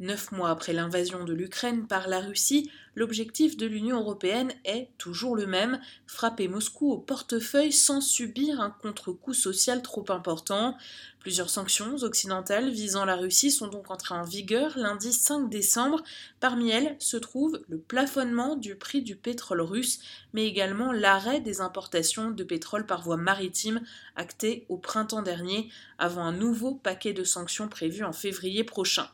Neuf mois après l'invasion de l'Ukraine par la Russie, l'objectif de l'Union européenne est toujours le même, frapper Moscou au portefeuille sans subir un contre-coup social trop important. Plusieurs sanctions occidentales visant la Russie sont donc entrées en vigueur lundi 5 décembre. Parmi elles se trouve le plafonnement du prix du pétrole russe, mais également l'arrêt des importations de pétrole par voie maritime acté au printemps dernier, avant un nouveau paquet de sanctions prévu en février prochain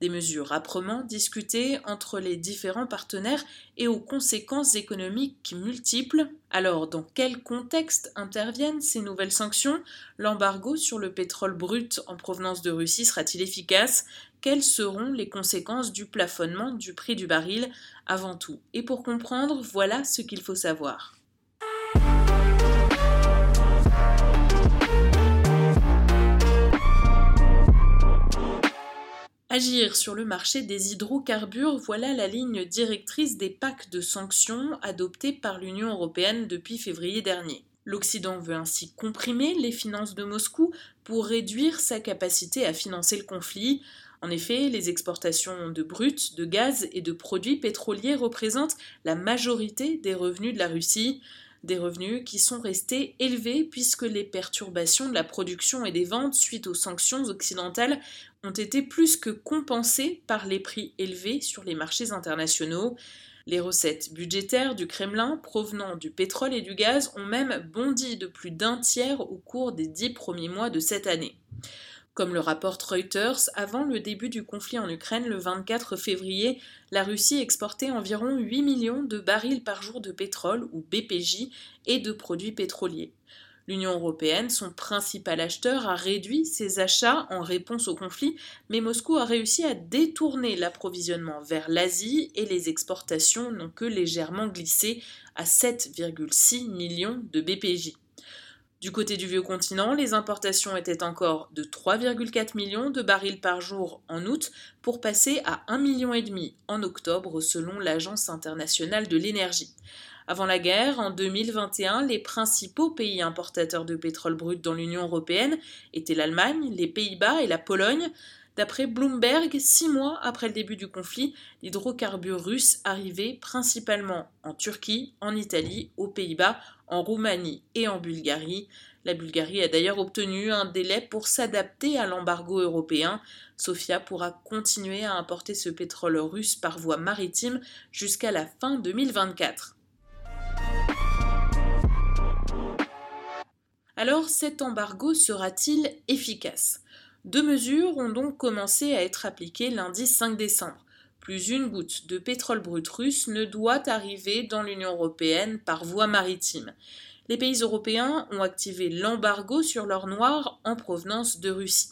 des mesures âprement discutées entre les différents partenaires et aux conséquences économiques multiples. Alors, dans quel contexte interviennent ces nouvelles sanctions? L'embargo sur le pétrole brut en provenance de Russie sera-t-il efficace? Quelles seront les conséquences du plafonnement du prix du baril? Avant tout, et pour comprendre, voilà ce qu'il faut savoir. Agir sur le marché des hydrocarbures, voilà la ligne directrice des packs de sanctions adoptés par l'Union européenne depuis février dernier. L'Occident veut ainsi comprimer les finances de Moscou pour réduire sa capacité à financer le conflit. En effet, les exportations de brut, de gaz et de produits pétroliers représentent la majorité des revenus de la Russie des revenus qui sont restés élevés puisque les perturbations de la production et des ventes suite aux sanctions occidentales ont été plus que compensées par les prix élevés sur les marchés internationaux. Les recettes budgétaires du Kremlin provenant du pétrole et du gaz ont même bondi de plus d'un tiers au cours des dix premiers mois de cette année. Comme le rapporte Reuters, avant le début du conflit en Ukraine le 24 février, la Russie exportait environ 8 millions de barils par jour de pétrole, ou BPJ, et de produits pétroliers. L'Union européenne, son principal acheteur, a réduit ses achats en réponse au conflit, mais Moscou a réussi à détourner l'approvisionnement vers l'Asie et les exportations n'ont que légèrement glissé à 7,6 millions de BPJ. Du côté du vieux continent, les importations étaient encore de 3,4 millions de barils par jour en août pour passer à 1,5 million en octobre selon l'Agence internationale de l'énergie. Avant la guerre, en 2021, les principaux pays importateurs de pétrole brut dans l'Union européenne étaient l'Allemagne, les Pays-Bas et la Pologne. D'après Bloomberg, six mois après le début du conflit, l'hydrocarbure russe arrivait principalement en Turquie, en Italie, aux Pays-Bas, en Roumanie et en Bulgarie. La Bulgarie a d'ailleurs obtenu un délai pour s'adapter à l'embargo européen. Sofia pourra continuer à importer ce pétrole russe par voie maritime jusqu'à la fin 2024. Alors cet embargo sera-t-il efficace? Deux mesures ont donc commencé à être appliquées lundi 5 décembre. Plus une goutte de pétrole brut russe ne doit arriver dans l'Union européenne par voie maritime. Les pays européens ont activé l'embargo sur l'or noir en provenance de Russie.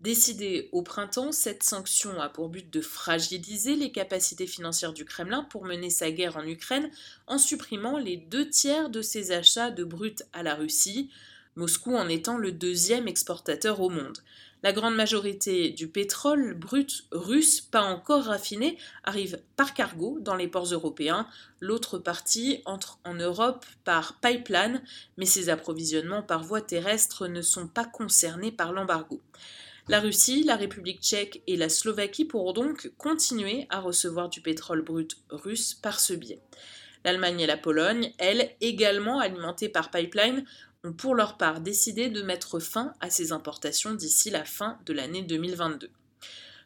Décidée au printemps, cette sanction a pour but de fragiliser les capacités financières du Kremlin pour mener sa guerre en Ukraine en supprimant les deux tiers de ses achats de brut à la Russie, Moscou en étant le deuxième exportateur au monde. La grande majorité du pétrole brut russe, pas encore raffiné, arrive par cargo dans les ports européens. L'autre partie entre en Europe par pipeline, mais ces approvisionnements par voie terrestre ne sont pas concernés par l'embargo. La Russie, la République tchèque et la Slovaquie pourront donc continuer à recevoir du pétrole brut russe par ce biais. L'Allemagne et la Pologne, elles, également alimentées par pipeline, ont pour leur part décidé de mettre fin à ces importations d'ici la fin de l'année 2022.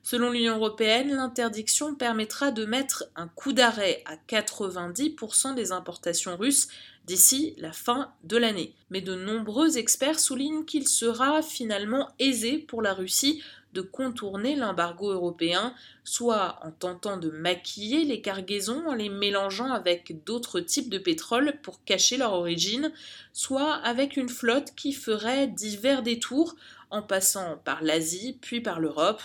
Selon l'Union européenne, l'interdiction permettra de mettre un coup d'arrêt à 90% des importations russes d'ici la fin de l'année. Mais de nombreux experts soulignent qu'il sera finalement aisé pour la Russie de contourner l'embargo européen, soit en tentant de maquiller les cargaisons en les mélangeant avec d'autres types de pétrole pour cacher leur origine, soit avec une flotte qui ferait divers détours en passant par l'Asie puis par l'Europe.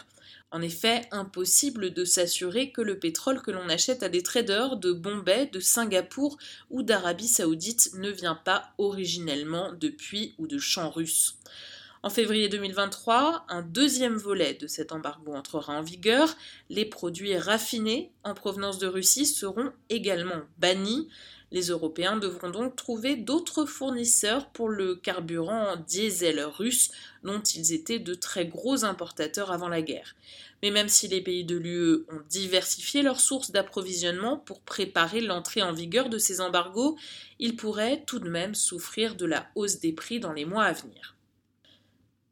En effet, impossible de s'assurer que le pétrole que l'on achète à des traders de Bombay, de Singapour ou d'Arabie saoudite ne vient pas originellement de puits ou de champs russes. En février 2023, un deuxième volet de cet embargo entrera en vigueur. Les produits raffinés en provenance de Russie seront également bannis. Les Européens devront donc trouver d'autres fournisseurs pour le carburant diesel russe dont ils étaient de très gros importateurs avant la guerre. Mais même si les pays de l'UE ont diversifié leurs sources d'approvisionnement pour préparer l'entrée en vigueur de ces embargos, ils pourraient tout de même souffrir de la hausse des prix dans les mois à venir.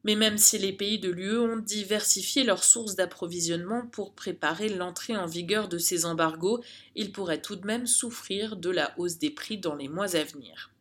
Mais même si les pays de l'UE ont diversifié leurs sources d'approvisionnement pour préparer l'entrée en vigueur de ces embargos, ils pourraient tout de même souffrir de la hausse des prix dans les mois à venir.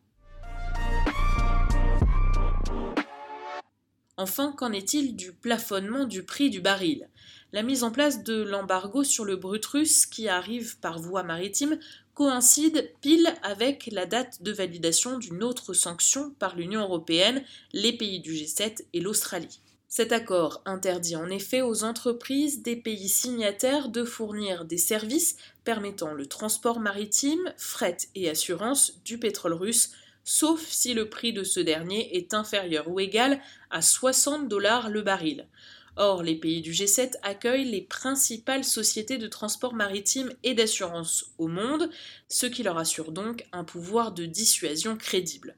Enfin, qu'en est-il du plafonnement du prix du baril? La mise en place de l'embargo sur le brut russe qui arrive par voie maritime coïncide pile avec la date de validation d'une autre sanction par l'Union européenne, les pays du G7 et l'Australie. Cet accord interdit en effet aux entreprises des pays signataires de fournir des services permettant le transport maritime, fret et assurance du pétrole russe sauf si le prix de ce dernier est inférieur ou égal à 60 dollars le baril. Or, les pays du G7 accueillent les principales sociétés de transport maritime et d'assurance au monde, ce qui leur assure donc un pouvoir de dissuasion crédible.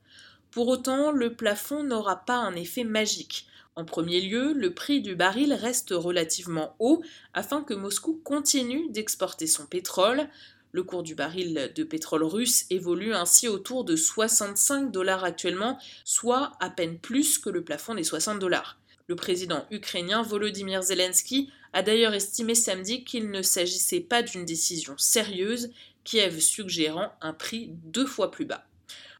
Pour autant, le plafond n'aura pas un effet magique. En premier lieu, le prix du baril reste relativement haut afin que Moscou continue d'exporter son pétrole. Le cours du baril de pétrole russe évolue ainsi autour de 65 dollars actuellement, soit à peine plus que le plafond des 60 dollars. Le président ukrainien Volodymyr Zelensky a d'ailleurs estimé samedi qu'il ne s'agissait pas d'une décision sérieuse, Kiev suggérant un prix deux fois plus bas.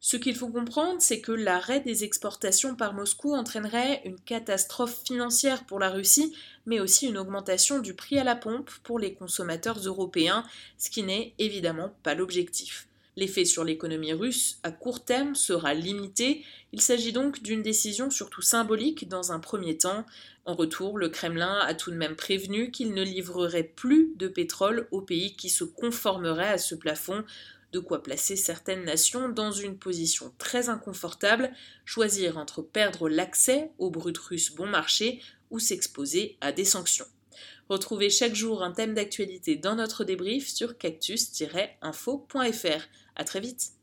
Ce qu'il faut comprendre, c'est que l'arrêt des exportations par Moscou entraînerait une catastrophe financière pour la Russie, mais aussi une augmentation du prix à la pompe pour les consommateurs européens, ce qui n'est évidemment pas l'objectif. L'effet sur l'économie russe à court terme sera limité, il s'agit donc d'une décision surtout symbolique dans un premier temps. En retour, le Kremlin a tout de même prévenu qu'il ne livrerait plus de pétrole aux pays qui se conformeraient à ce plafond, de quoi placer certaines nations dans une position très inconfortable, choisir entre perdre l'accès au brut russe bon marché ou s'exposer à des sanctions. Retrouvez chaque jour un thème d'actualité dans notre débrief sur cactus-info.fr. À très vite!